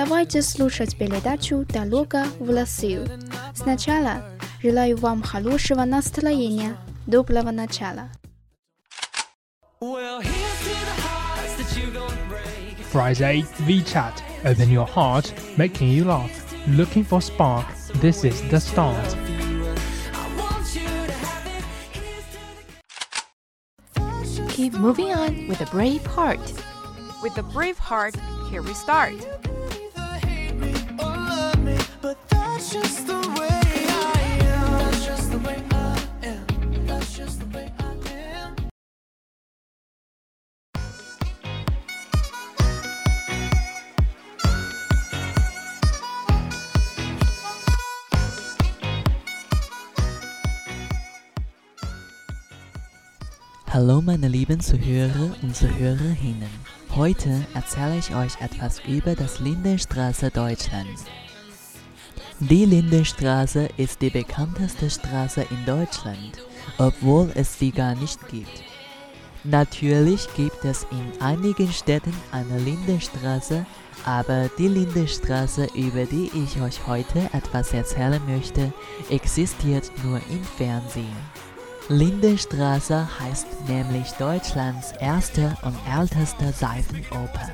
Давайте слушать передачу «Дорога в Россию». Сначала желаю вам хорошего настроения, доброго начала. Friday, VChat. Open your heart, making you laugh. Looking for spark? This is the start. Keep moving on with a brave heart. With a brave heart, here we start. Hallo meine lieben Zuhörer und Zuhörerinnen. Heute erzähle ich euch etwas über das Lindenstraße Deutschlands. Die Lindenstraße ist die bekannteste Straße in Deutschland, obwohl es sie gar nicht gibt. Natürlich gibt es in einigen Städten eine Lindenstraße, aber die Lindenstraße, über die ich euch heute etwas erzählen möchte, existiert nur im Fernsehen. Lindenstraße heißt nämlich Deutschlands erste und älteste Seifenoper.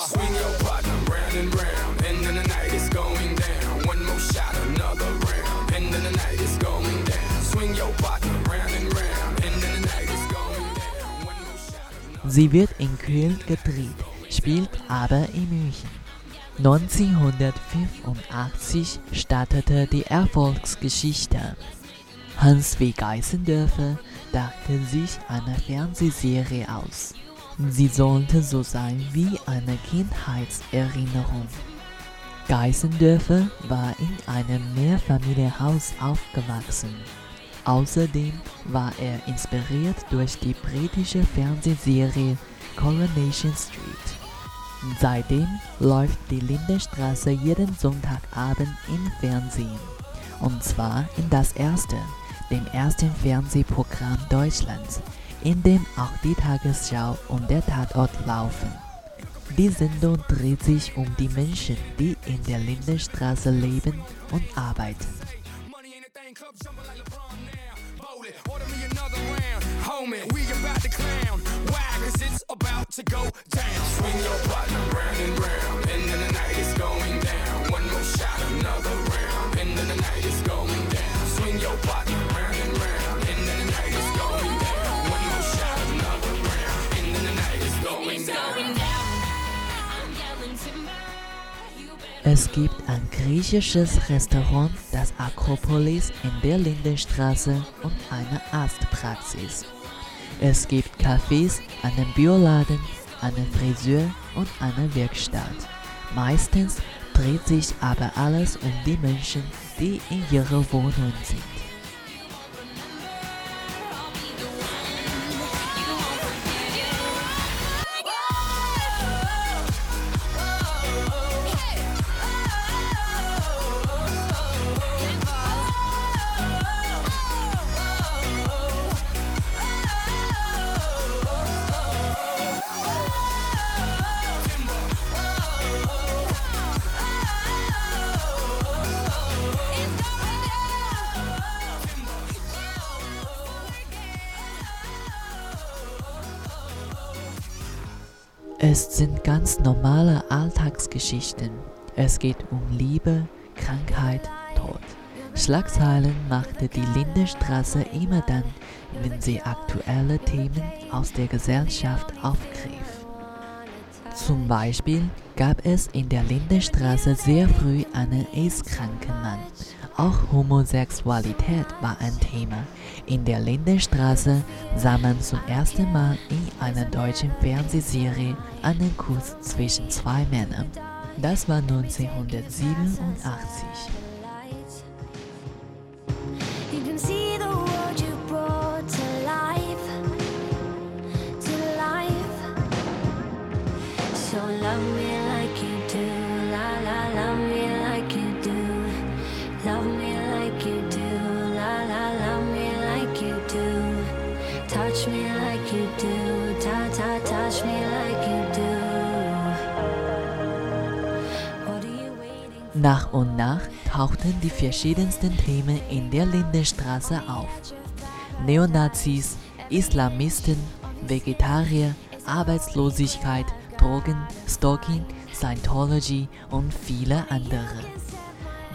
Swing your partner round and round, and then the night is going down. One more shot, another round, and then the night is going down. Swing your partner round and round, and then the night is going down. One more shot. Sie wird in Köln gedreht, spielt aber in München. 1985 startete die Erfolgsgeschichte. Hans W. Geißendörfer dachte sich eine Fernsehserie aus. Sie sollte so sein wie eine Kindheitserinnerung. Geißendörfer war in einem Mehrfamilienhaus aufgewachsen. Außerdem war er inspiriert durch die britische Fernsehserie Coronation Street. Seitdem läuft die Lindenstraße jeden Sonntagabend im Fernsehen. Und zwar in das erste, dem ersten Fernsehprogramm Deutschlands, in dem auch die Tagesschau und der Tatort laufen. Die Sendung dreht sich um die Menschen, die in der Lindenstraße leben und arbeiten. Homie, we about to Es gibt ein griechisches Restaurant, das Akropolis in der Lindenstraße und eine Arztpraxis. Es gibt Cafés, einen Bioladen, einen Friseur und eine Werkstatt. Meistens dreht sich aber alles um die Menschen, die in ihrer Wohnung sind. Alltagsgeschichten. Es geht um Liebe, Krankheit, Tod. Schlagzeilen machte die Lindenstraße immer dann, wenn sie aktuelle Themen aus der Gesellschaft aufgriff. Zum Beispiel gab es in der Lindenstraße sehr früh einen AIDS-kranken Mann. Auch Homosexualität war ein Thema. In der Lindenstraße sah man zum ersten Mal in einer deutschen Fernsehserie einen Kuss zwischen zwei Männern. Das war 1987. touch me like you do, ta ta touch me like Nach und nach tauchten die verschiedensten Themen in der Lindenstraße auf. Neonazis, Islamisten, Vegetarier, Arbeitslosigkeit, Drogen, Stalking, Scientology und viele andere.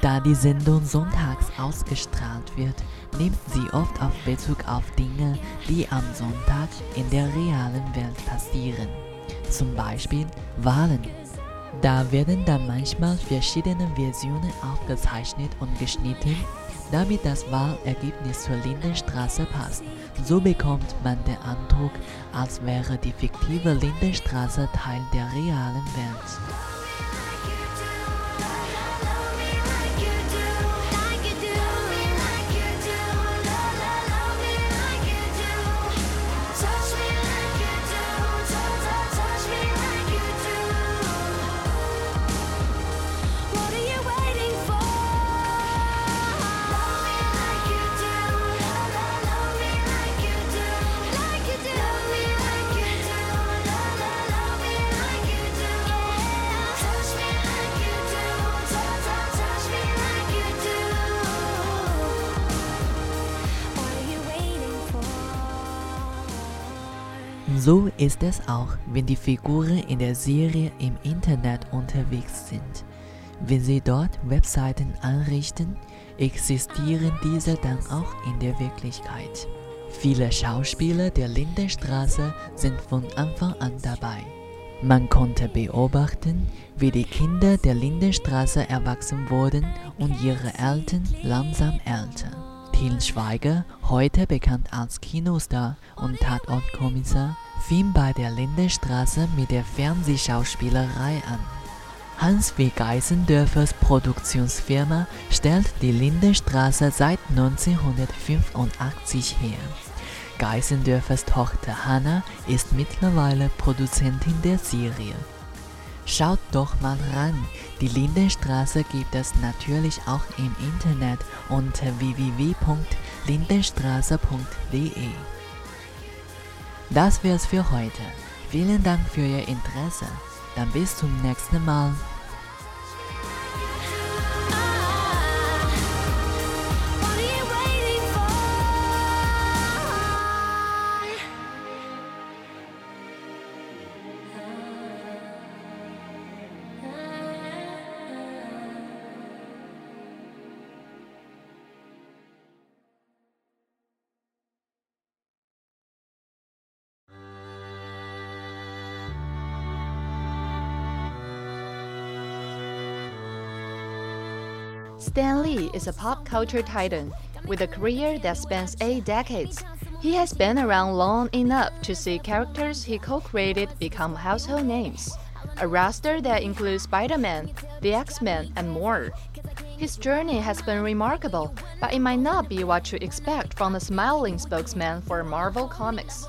Da die Sendung sonntags ausgestrahlt wird, nimmt sie oft auf Bezug auf Dinge, die am Sonntag in der realen Welt passieren. Zum Beispiel Wahlen. Da werden dann manchmal verschiedene Versionen aufgezeichnet und geschnitten, damit das Wahlergebnis zur Lindenstraße passt. So bekommt man den Eindruck, als wäre die fiktive Lindenstraße Teil der realen Welt. So ist es auch, wenn die Figuren in der Serie im Internet unterwegs sind. Wenn sie dort Webseiten einrichten, existieren diese dann auch in der Wirklichkeit. Viele Schauspieler der Lindenstraße sind von Anfang an dabei. Man konnte beobachten, wie die Kinder der Lindenstraße erwachsen wurden und ihre Eltern langsam älter. Til Schweiger, heute bekannt als Kinostar und Tatortkommissar, fing bei der Lindenstraße mit der Fernsehschauspielerei an. Hans W. Geisendörfers Produktionsfirma stellt die Lindenstraße seit 1985 her. Geisendörfers Tochter Hanna ist mittlerweile Produzentin der Serie. Schaut doch mal ran, die Lindenstraße gibt es natürlich auch im Internet unter www.lindenstraße.de. Das wär's für heute. Vielen Dank für Ihr Interesse. Dann bis zum nächsten Mal. Stan Lee is a pop culture titan with a career that spans eight decades. He has been around long enough to see characters he co created become household names, a roster that includes Spider Man, the X Men, and more. His journey has been remarkable, but it might not be what you expect from the smiling spokesman for Marvel Comics.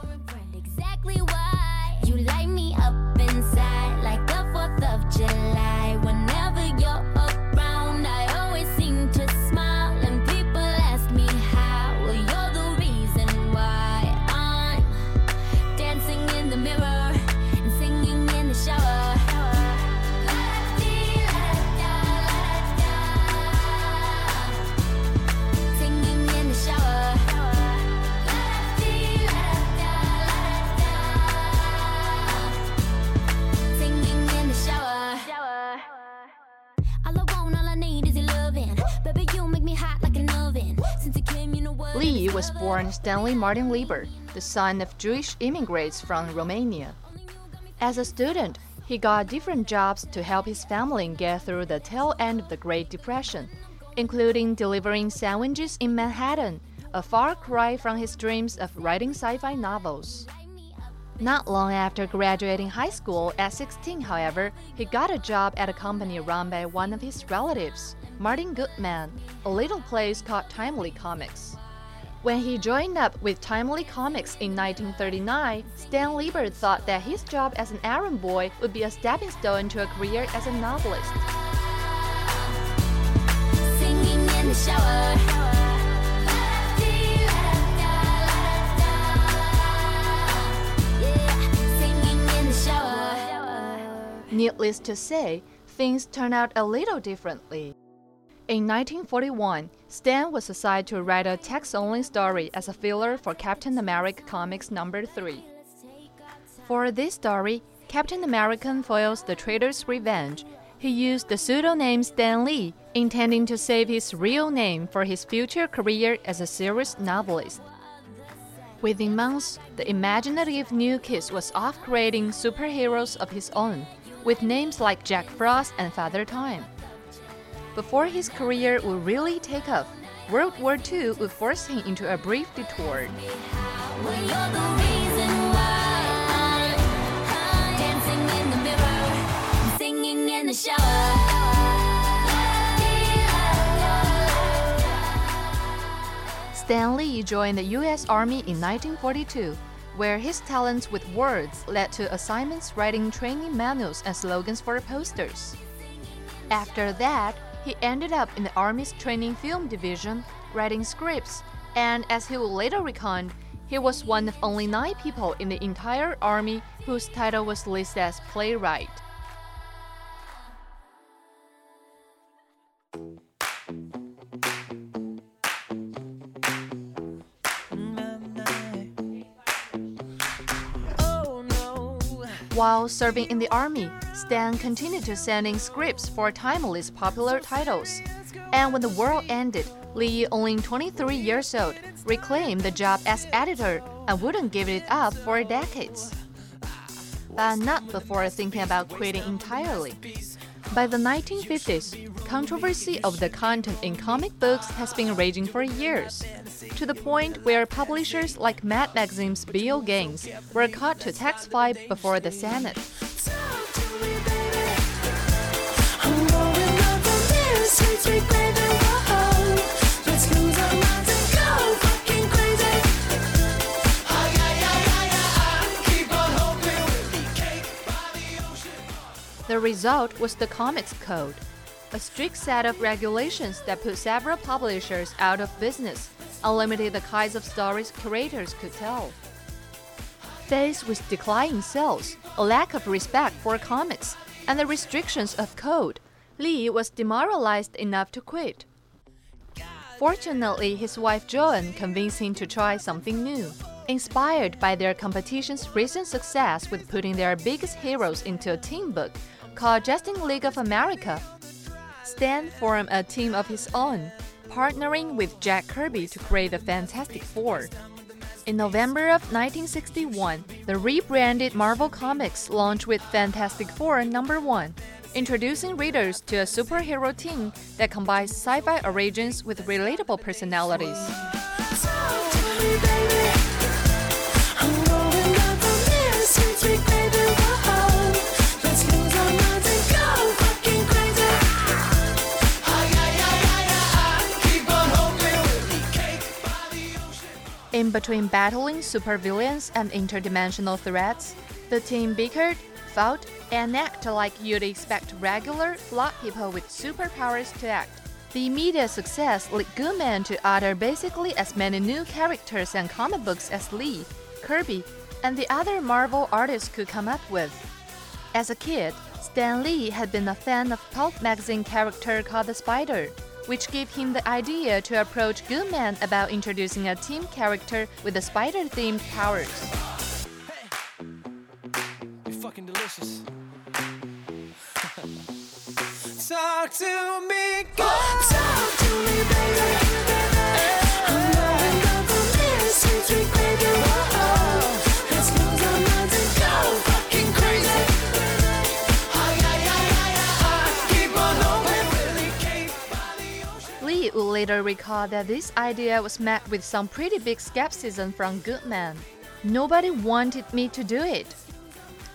Born Stanley Martin Lieber, the son of Jewish immigrants from Romania. As a student, he got different jobs to help his family get through the tail end of the Great Depression, including delivering sandwiches in Manhattan, a far cry from his dreams of writing sci fi novels. Not long after graduating high school at 16, however, he got a job at a company run by one of his relatives, Martin Goodman, a little place called Timely Comics. When he joined up with Timely Comics in 1939, Stan Lieber thought that his job as an errand boy would be a stepping stone to a career as a novelist. Singing in the shower. Yeah, singing in the shower. Needless to say, things turned out a little differently. In 1941, Stan was assigned to write a text only story as a filler for Captain America Comics number 3. For this story, Captain American foils the traitor's revenge. He used the pseudonym Stan Lee, intending to save his real name for his future career as a serious novelist. Within months, the imaginative new kid was off creating superheroes of his own, with names like Jack Frost and Father Time. Before his career would really take off, World War II would force him into a brief detour. Stan Lee joined the U.S. Army in 1942, where his talents with words led to assignments writing training manuals and slogans for posters. After that, he ended up in the Army's training film division, writing scripts, and as he would later recount, he was one of only nine people in the entire Army whose title was listed as playwright. While serving in the army, Stan continued to send in scripts for Timely's popular titles. And when the war ended, Lee, only 23 years old, reclaimed the job as editor and wouldn't give it up for decades. But not before thinking about quitting entirely. By the 1950s, controversy of the content in comic books has been raging for years, to the point where publishers like Mad Magazine's Bill Gaines were caught to testify before the Senate. The result was the Comics Code, a strict set of regulations that put several publishers out of business and limited the kinds of stories creators could tell. Faced with declining sales, a lack of respect for comics, and the restrictions of code, Lee was demoralized enough to quit. Fortunately, his wife Joan convinced him to try something new. Inspired by their competition's recent success with putting their biggest heroes into a team book called Justice League of America, Stan formed a team of his own, partnering with Jack Kirby to create the Fantastic Four. In November of 1961, the rebranded Marvel Comics launched with Fantastic Four number 1, introducing readers to a superhero team that combines sci-fi origins with relatable personalities. In between battling supervillains and interdimensional threats, the team bickered, fought, and acted like you'd expect regular, flawed people with superpowers to act. The immediate success led Goodman to utter basically as many new characters and comic books as Lee, Kirby, and the other Marvel artists could come up with. As a kid, Stan Lee had been a fan of pulp magazine character called the Spider, which gave him the idea to approach Goodman about introducing a team character with the spider-themed powers. You're fucking delicious. Talk to me, girl. Talk to me, baby. Later recalled that this idea was met with some pretty big skepticism from Goodman. Nobody wanted me to do it.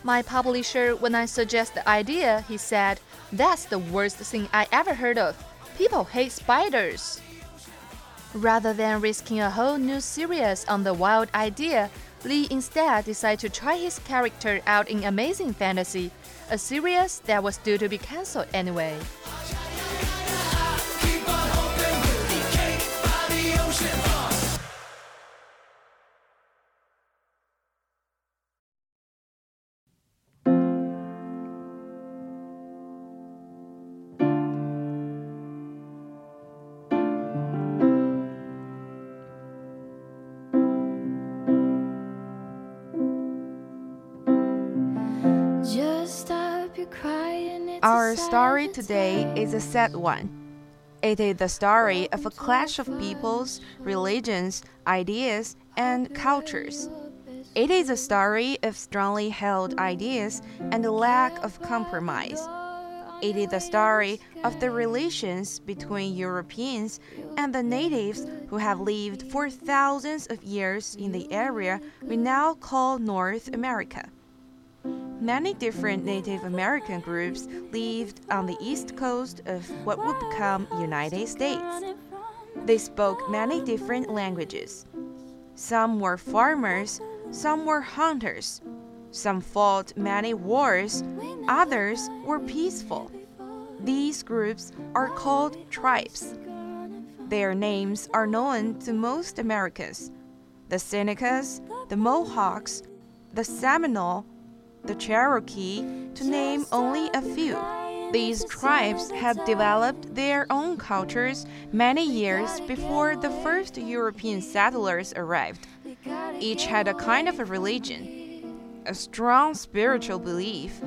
My publisher, when I suggested the idea, he said, That's the worst thing I ever heard of. People hate spiders. Rather than risking a whole new series on the wild idea, Lee instead decided to try his character out in Amazing Fantasy, a series that was due to be cancelled anyway. Our story today is a sad one. It is the story of a clash of peoples, religions, ideas, and cultures. It is a story of strongly held ideas and a lack of compromise. It is the story of the relations between Europeans and the natives who have lived for thousands of years in the area we now call North America. Many different Native American groups lived on the east coast of what would become United States. They spoke many different languages. Some were farmers, some were hunters. Some fought many wars, others were peaceful. These groups are called tribes. Their names are known to most Americans the Senecas, the Mohawks, the Seminole, the Cherokee, to name only a few. These tribes had developed their own cultures many years before the first European settlers arrived. Each had a kind of a religion, a strong spiritual belief.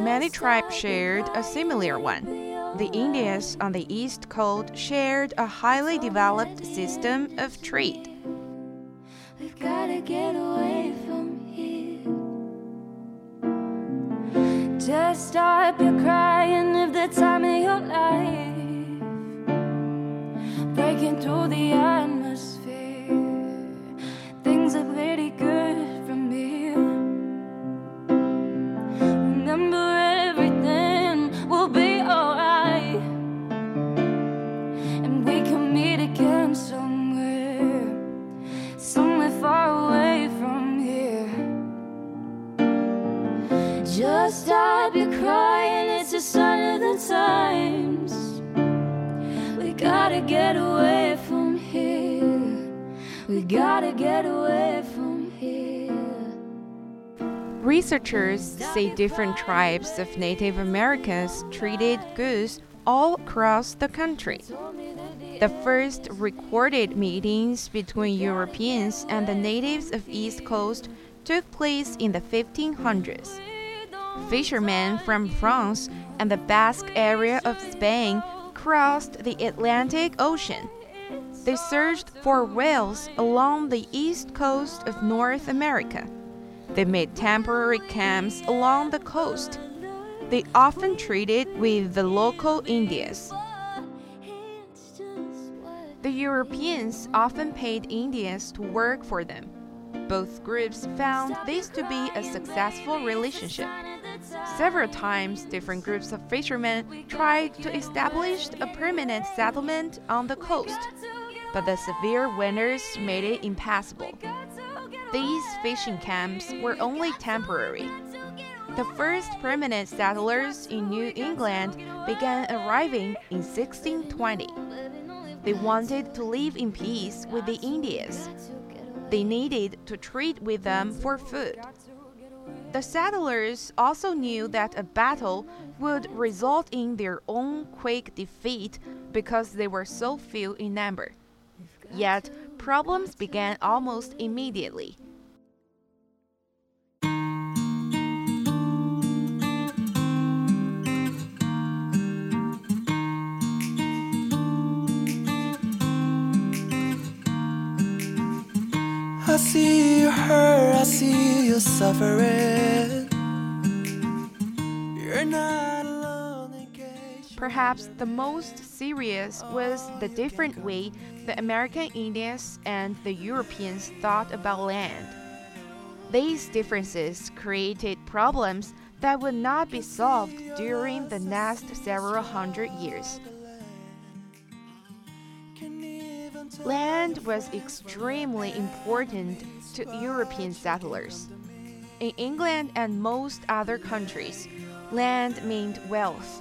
Many tribes shared a similar one. The Indians on the east coast shared a highly developed system of trade. Just stop your crying if the time of your life. Breaking through the atmosphere. Say different tribes of Native Americans treated goose all across the country. The first recorded meetings between Europeans and the natives of East Coast took place in the 1500s. Fishermen from France and the Basque area of Spain crossed the Atlantic Ocean. They searched for whales along the east coast of North America. They made temporary camps along the coast. They often traded with the local Indians. The Europeans often paid Indians to work for them. Both groups found this to be a successful relationship. Several times, different groups of fishermen tried to establish a permanent settlement on the coast, but the severe winters made it impassable. These fishing camps were only temporary. The first permanent settlers in New England began arriving in 1620. They wanted to live in peace with the Indians. They needed to trade with them for food. The settlers also knew that a battle would result in their own quick defeat because they were so few in number. Yet, problems began almost immediately. I see you hurt, I see you suffering. You're not alone. Perhaps the most serious was oh, the different way the American Indians and the Europeans thought about land. These differences created problems that would not be solved during the next several hundred years. Land was extremely important to European settlers. In England and most other countries, land meant wealth.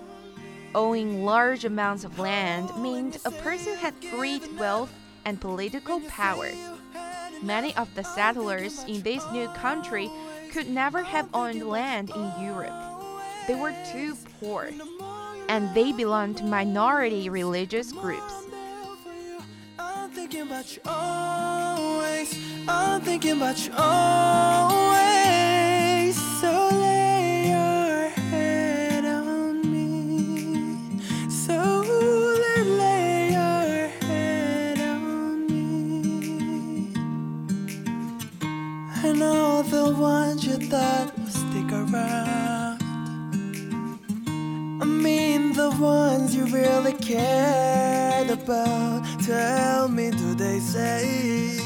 Owning large amounts of land meant a person had great wealth and political power. Many of the settlers in this new country could never have owned land in Europe. They were too poor, and they belonged to minority religious groups. I'm thinking about you always. I'm thinking about you always. So lay your head on me. So lay your head on me. And all the ones you thought would stick around. I mean the ones you really about. Tell me, do they say,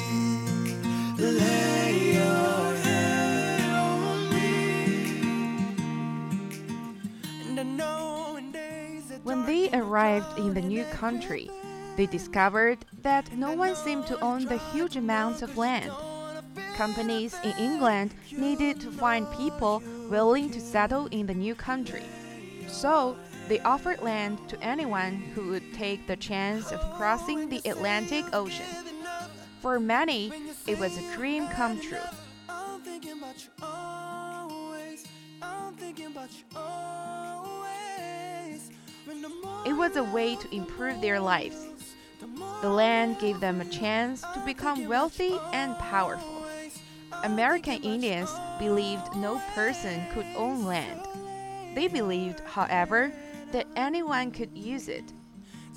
lay your head on me? And I know in days When they arrived in the new country, they discovered that no one seemed to own the huge amounts of land. Companies in England needed to find people willing to settle in the new country. So, they offered land to anyone who would take the chance of crossing the Atlantic Ocean. For many, it was a dream come true. I'm thinking about you always. I'm thinking about you always. When the It was a way to improve their lives. The land gave them a chance to become wealthy and powerful. American Indians believed no person could own land. They believed, however, that anyone could use it.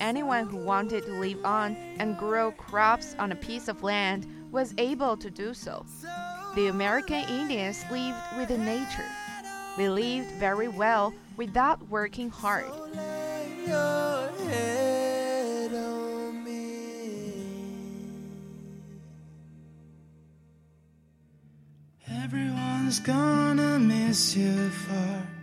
Anyone who wanted to live on and grow crops on a piece of land was able to do so. The American Indians lived within nature. They lived very well without working hard. Everyone's gonna miss you for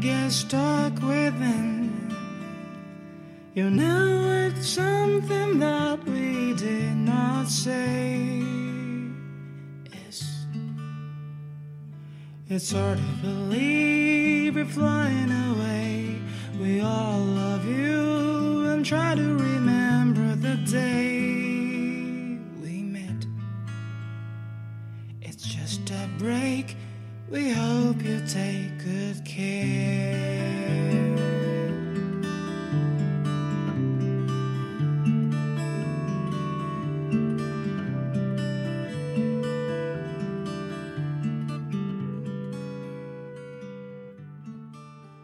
gets stuck within. You know it's something that we did not say. It's, it's hard to believe we're flying away. We all love you and try to remember the day we met. It's just a break. We hope you take.